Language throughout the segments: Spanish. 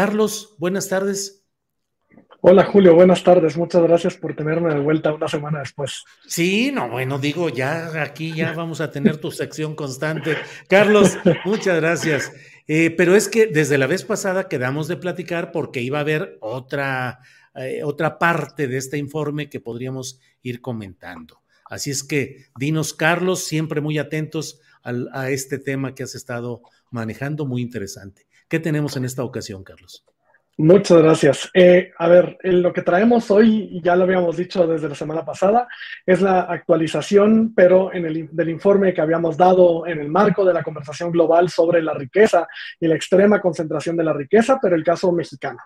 Carlos, buenas tardes. Hola Julio, buenas tardes. Muchas gracias por tenerme de vuelta una semana después. Sí, no, bueno, digo, ya aquí ya vamos a tener tu sección constante. Carlos, muchas gracias. Eh, pero es que desde la vez pasada quedamos de platicar porque iba a haber otra, eh, otra parte de este informe que podríamos ir comentando. Así es que dinos, Carlos, siempre muy atentos al- a este tema que has estado manejando, muy interesante. ¿Qué tenemos en esta ocasión, Carlos? Muchas gracias. Eh, a ver, lo que traemos hoy, ya lo habíamos dicho desde la semana pasada, es la actualización, pero en el, del informe que habíamos dado en el marco de la conversación global sobre la riqueza y la extrema concentración de la riqueza, pero el caso mexicano.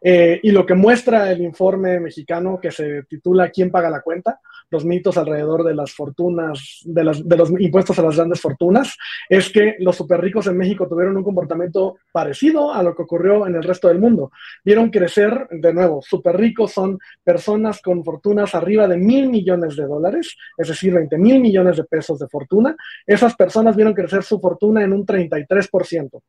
Eh, y lo que muestra el informe mexicano que se titula ¿Quién paga la cuenta? Los mitos alrededor de las fortunas, de, los impuestos a las grandes fortunas, es que los super ricos en México tuvieron un comportamiento parecido a lo que ocurrió en el resto del mundo. Vieron crecer, de nuevo, super ricos son personas con fortunas arriba de mil millones de dólares, es decir, 20 mil millones de pesos de fortuna. Esas personas vieron crecer su fortuna en un 33%.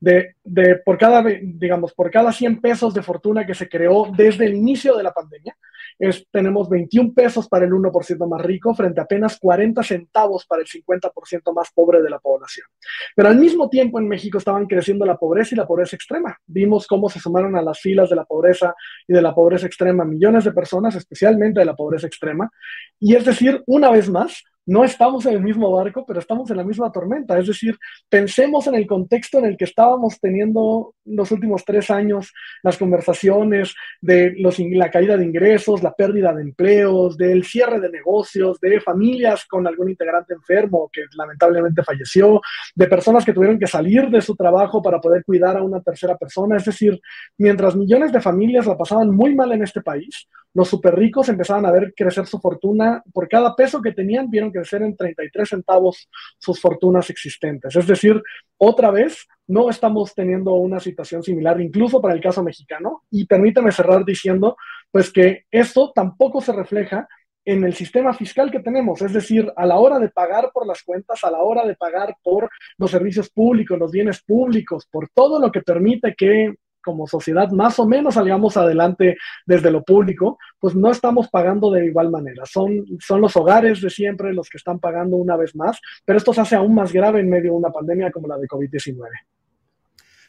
De, de por cada, digamos, por cada 100 pesos de fortuna que se creó desde el inicio de la pandemia, es, tenemos 21 pesos para el 1% más rico frente a apenas 40 centavos para el 50% más pobre de la población. Pero al mismo tiempo en México estaban creciendo la pobreza y la pobreza extrema. Vimos cómo se sumaron a las filas de la pobreza y de la pobreza extrema millones de personas, especialmente de la pobreza extrema. Y es decir, una vez más, no estamos en el mismo barco, pero estamos en la misma tormenta. Es decir, pensemos en el contexto en el que estábamos teniendo los últimos tres años las conversaciones de la caída de ingresos, la pérdida de empleos, del cierre de negocios, de familias con algún integrante enfermo que lamentablemente falleció, de personas que tuvieron que salir de su trabajo para poder cuidar a una tercera persona. Es decir, mientras millones de familias la pasaban muy mal en este país, los super ricos empezaban a ver crecer su fortuna. Por cada peso que tenían, vieron crecer en 33 centavos sus fortunas existentes. Es decir, otra vez, no estamos teniendo una situación similar, incluso para el caso mexicano. Y permítame cerrar diciendo, pues que esto tampoco se refleja en el sistema fiscal que tenemos, es decir, a la hora de pagar por las cuentas, a la hora de pagar por los servicios públicos, los bienes públicos, por todo lo que permite que como sociedad más o menos salgamos adelante desde lo público, pues no estamos pagando de igual manera. Son, son los hogares de siempre los que están pagando una vez más, pero esto se hace aún más grave en medio de una pandemia como la de COVID-19.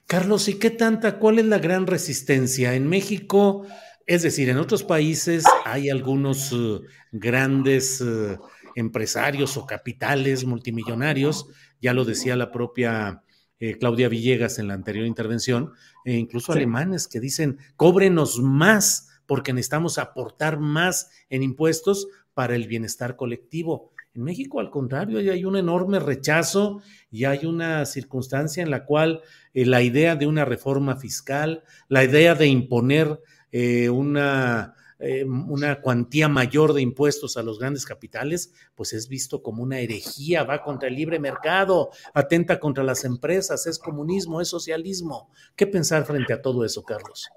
Carlos, ¿y qué tanta, cuál es la gran resistencia? En México, es decir, en otros países hay algunos eh, grandes eh, empresarios o capitales multimillonarios, ya lo decía la propia eh, Claudia Villegas en la anterior intervención, e incluso Sí. alemanes que dicen, cóbrenos más porque necesitamos aportar más en impuestos para el bienestar colectivo. En México, al contrario, hay- hay un enorme rechazo y hay una circunstancia en la cual eh, la idea de una reforma fiscal, la idea de imponer eh, una, eh, una cuantía mayor de impuestos a los grandes capitales, pues es visto como una herejía, va contra el libre mercado, atenta contra las empresas, es comunismo, es socialismo. ¿Qué pensar frente a todo eso, Carlos?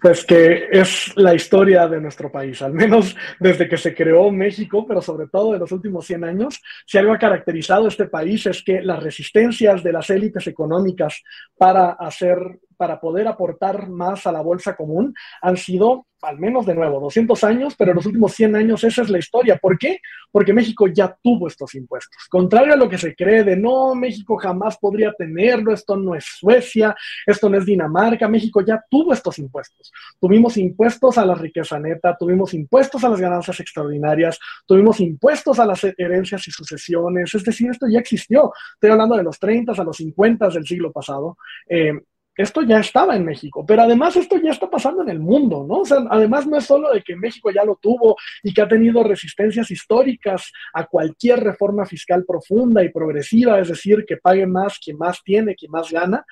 Pues que es la historia de nuestro país, al menos desde que se creó México, pero sobre todo en los últimos 100 años, si algo ha caracterizado este país es que las resistencias de las élites económicas para hacer para poder aportar más a la bolsa común han sido al menos de nuevo 200 años, pero en los últimos 100 años esa es la historia. ¿Por qué? Porque México ya tuvo estos impuestos. Contrario a lo que se cree de no, México jamás podría tenerlo, esto no es Suecia, esto no es Dinamarca, México ya tuvo estos impuestos. Tuvimos impuestos a la riqueza neta, tuvimos impuestos a las ganancias extraordinarias, tuvimos impuestos a las herencias y sucesiones, es decir, esto ya existió. Estoy hablando de los 30 a los 50 del siglo pasado. Eh, esto ya estaba en México, pero además esto ya está pasando en el mundo, ¿no? O sea, además no es solo de que México ya lo tuvo y que ha tenido resistencias históricas a cualquier reforma fiscal profunda y progresiva, es decir, que pague más quien más tiene, quien más gana.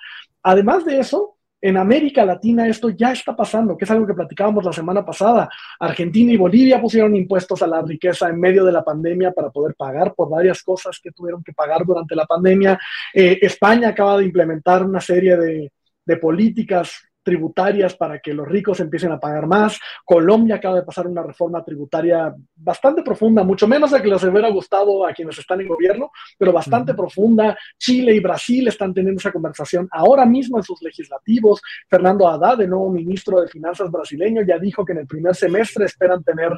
Además de eso, en América Latina esto ya está pasando, que es algo que platicábamos la semana pasada. Argentina y Bolivia pusieron impuestos a la riqueza en medio de la pandemia para poder pagar por varias cosas que tuvieron que pagar durante la pandemia. Eh, España acaba de implementar una serie de, de políticas tributarias para que los ricos empiecen a pagar más. Colombia acaba de pasar una reforma tributaria bastante profunda, mucho menos de que les hubiera gustado a quienes están en gobierno, pero bastante profunda. Chile y Brasil están teniendo esa conversación ahora mismo en sus legislativos. Fernando Haddad, el nuevo ministro de Finanzas brasileño, ya dijo que en el primer semestre esperan tener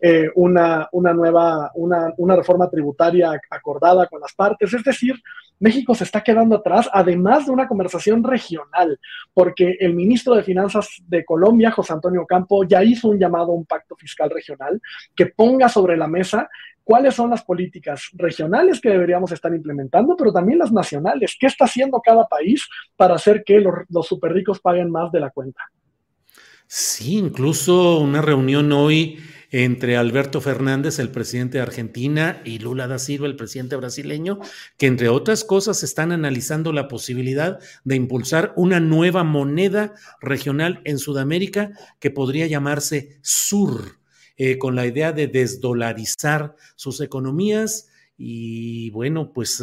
eh, una, una nueva, una, una reforma tributaria acordada con las partes. Es decir, México se está quedando atrás, además de una conversación regional, porque el ministro de Finanzas de Colombia, José Antonio Campo, ya hizo un llamado a un pacto fiscal regional que ponga sobre la mesa cuáles son las políticas regionales que deberíamos estar implementando, pero también las nacionales. ¿Qué está haciendo cada país para hacer que los, los super ricos paguen más de la cuenta? Sí, incluso una reunión hoy entre Alberto Fernández, el presidente de Argentina, y Lula da Silva, el presidente brasileño, que entre otras cosas están analizando la posibilidad de impulsar una nueva moneda regional en Sudamérica que podría llamarse SUR, eh, con la idea de desdolarizar sus economías. Y bueno, pues...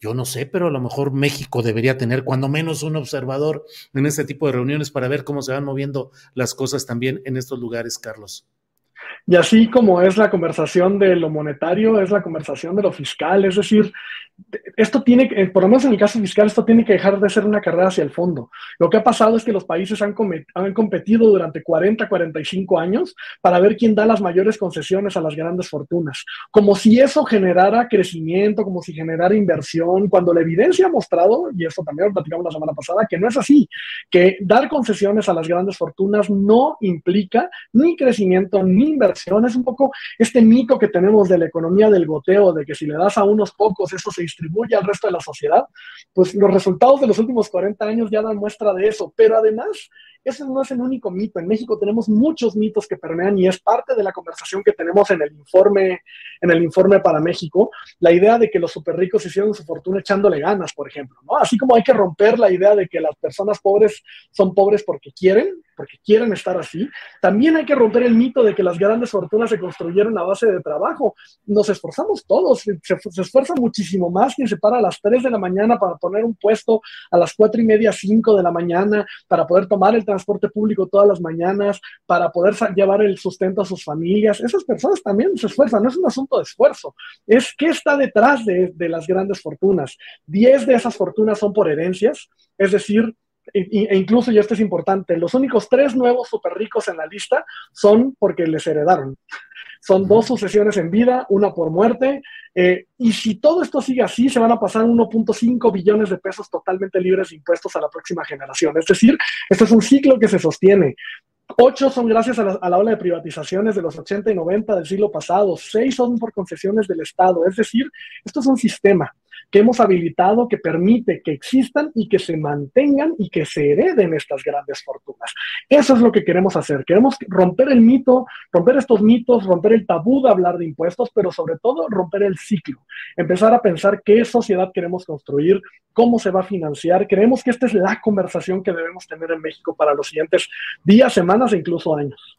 Yo no sé, pero a lo mejor México debería tener cuando menos un observador en este tipo de reuniones para ver cómo se van moviendo las cosas también en estos lugares, Carlos. Y así como es la conversación de lo monetario, es la conversación de lo fiscal. Es decir, esto tiene, que, por lo menos en el caso fiscal, esto tiene que dejar de ser una carrera hacia el fondo. Lo que ha pasado es que los países han, han competido durante 40, 45 años para ver quién da las mayores concesiones a las grandes fortunas. Como si eso generara crecimiento, como si generara inversión, cuando la evidencia ha mostrado, y esto también lo platicamos la semana pasada, que no es así, que dar concesiones a las grandes fortunas no implica ni crecimiento ni inversión. Es un poco este mito que tenemos de la economía del goteo, de que si le das a unos pocos, eso se distribuye al resto de la sociedad, pues los resultados de los últimos 40 años ya dan muestra de eso. Pero además, ese no es el único mito. En México tenemos muchos mitos que permean y es parte de la conversación que tenemos en el informe, en el informe para México. La idea de que los super ricos hicieron su fortuna echándole ganas, por ejemplo. ¿no? Así como hay que romper la idea de que las personas pobres son pobres porque quieren, porque quieren estar así, también hay que romper el mito de que las grandes fortunas se construyeron a base de trabajo. Nos esforzamos todos, se, se esfuerza muchísimo más quien se para a las 3 de la mañana para poner un puesto a las 4 y media, 5 de la mañana, para poder tomar el transporte público todas las mañanas para poder llevar el sustento a sus familias. Esas personas también se esfuerzan, no es un asunto de esfuerzo, es qué está detrás de, de las grandes fortunas. Diez de esas fortunas son por herencias, es decir, e incluso, y esto es importante, los únicos tres nuevos super ricos en la lista son porque les heredaron. Son dos sucesiones en vida, una por muerte. Eh, y si todo esto sigue así, se van a pasar 1.5 billones de pesos totalmente libres de impuestos a la próxima generación. Es decir, esto es un ciclo que se sostiene. Ocho son gracias a la, a la, ola de privatizaciones de los 80 y 90 del siglo pasado. Seis son por concesiones del Estado. Es decir, esto es un sistema que hemos habilitado que permite que existan y que se mantengan y que se hereden estas grandes fortunas. Eso es lo que queremos hacer. Queremos romper el mito, romper estos mitos, romper el tabú de hablar de impuestos, pero sobre todo romper el ciclo. Empezar a pensar qué sociedad queremos construir, cómo se va a financiar. Creemos que esta es la conversación que debemos tener en México para los siguientes días, semanas e incluso años.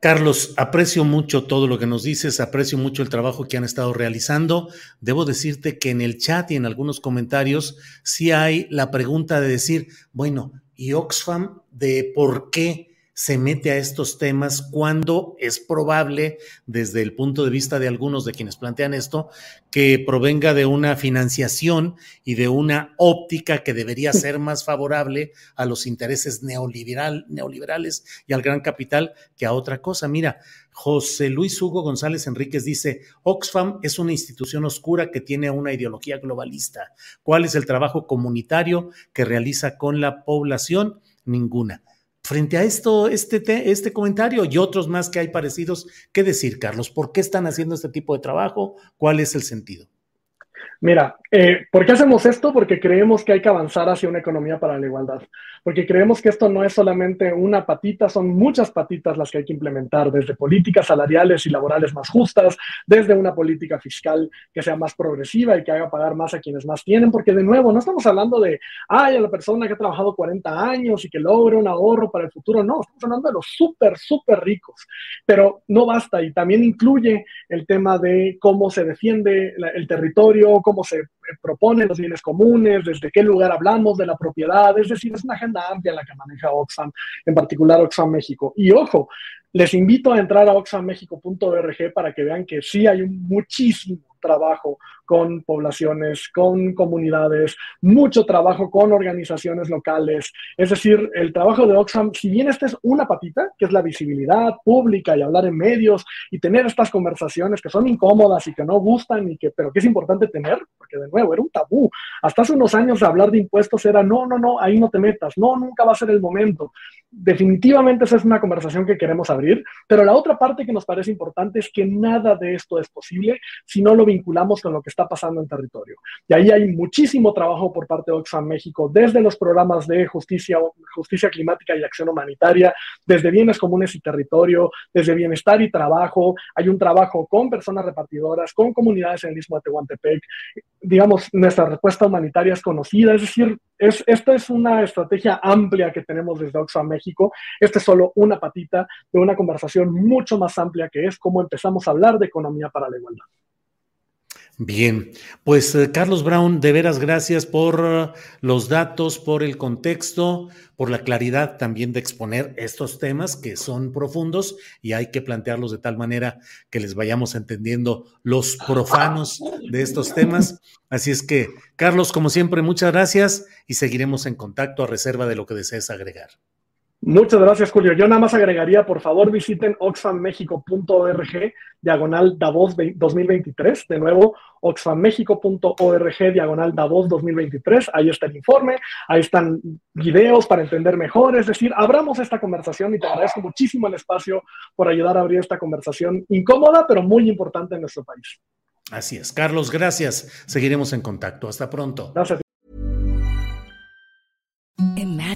Carlos, aprecio mucho todo lo que nos dices, aprecio mucho el trabajo que han estado realizando. Debo decirte que en el chat y en algunos comentarios sí hay la pregunta de decir, bueno, ¿y Oxfam de por qué se mete a estos temas cuando es probable, desde el punto de vista de algunos de quienes plantean esto, que provenga de una financiación y de una óptica que debería ser más favorable a los intereses neoliberal, neoliberales y al gran capital que a otra cosa. Mira, José Luis Hugo González Enríquez dice, Oxfam es una institución oscura que tiene una ideología globalista. ¿Cuál es el trabajo comunitario que realiza con la población? Ninguna. Frente a esto, este, este comentario y otros más que hay parecidos, ¿qué decir, Carlos? ¿Por qué están haciendo este tipo de trabajo? ¿Cuál es el sentido? Mira, eh, ¿por qué hacemos esto? Porque creemos que hay que avanzar hacia una economía para la igualdad. Porque creemos que esto no es solamente una patita, son muchas patitas las que hay que implementar, desde políticas salariales y laborales más justas, desde una política fiscal que sea más progresiva y que haga pagar más a quienes más tienen. Porque de nuevo, no estamos hablando de, ay, a la persona que ha trabajado 40 años y que logre un ahorro para el futuro. No, estamos hablando de los súper, súper ricos. Pero no basta y también incluye el tema de cómo se defiende el territorio, cómo se proponen los bienes comunes, desde qué lugar hablamos de la propiedad, es decir, es una agenda amplia la que maneja Oxfam, en particular Oxfam México. Y ojo, les invito a entrar a oxfammexico.org para que vean que sí hay un muchísimo trabajo con poblaciones, con comunidades, mucho trabajo con organizaciones locales. Es decir, el trabajo de Oxfam, si bien esta es una patita, que es la visibilidad pública y hablar en medios y tener estas conversaciones que son incómodas y que no gustan, y que, pero que es importante tener, porque de nuevo era un tabú. Hasta hace unos años hablar de impuestos era, no, no, no, ahí no te metas, no, nunca va a ser el momento. Definitivamente esa es una conversación que queremos abrir, pero la otra parte que nos parece importante es que nada de esto es posible si no lo vinculamos con lo que está pasando en territorio. Y ahí hay muchísimo trabajo por parte de Oxfam México, desde los programas de justicia, justicia climática y acción humanitaria, desde bienes comunes y territorio, desde bienestar y trabajo. Hay un trabajo con personas repartidoras, con comunidades en el Istmo de Tehuantepec. Digamos, nuestra respuesta humanitaria es conocida, es decir, es, esta es una estrategia amplia que tenemos desde Oxfam México. Esta es solo una patita de una conversación mucho más amplia que es cómo empezamos a hablar de economía para la igualdad. Bien, pues eh, Carlos Brown, de veras gracias por uh, los datos, por el contexto, por la claridad también de exponer estos temas que son profundos y hay que plantearlos de tal manera que les vayamos entendiendo los profanos de estos temas. Así es que, Carlos, como siempre, muchas gracias y seguiremos en contacto a reserva de lo que desees agregar. Muchas gracias, Julio. Yo nada más agregaría, por favor, visiten oxfammexico.org, diagonal Davos 2023. De nuevo, oxfammexico.org, diagonal Davos 2023. Ahí está el informe, ahí están videos para entender mejor. Es decir, abramos esta conversación y te agradezco muchísimo el espacio por ayudar a abrir esta conversación incómoda, pero muy importante en nuestro país. Así es. Carlos, gracias. Seguiremos en contacto. Hasta pronto. Gracias.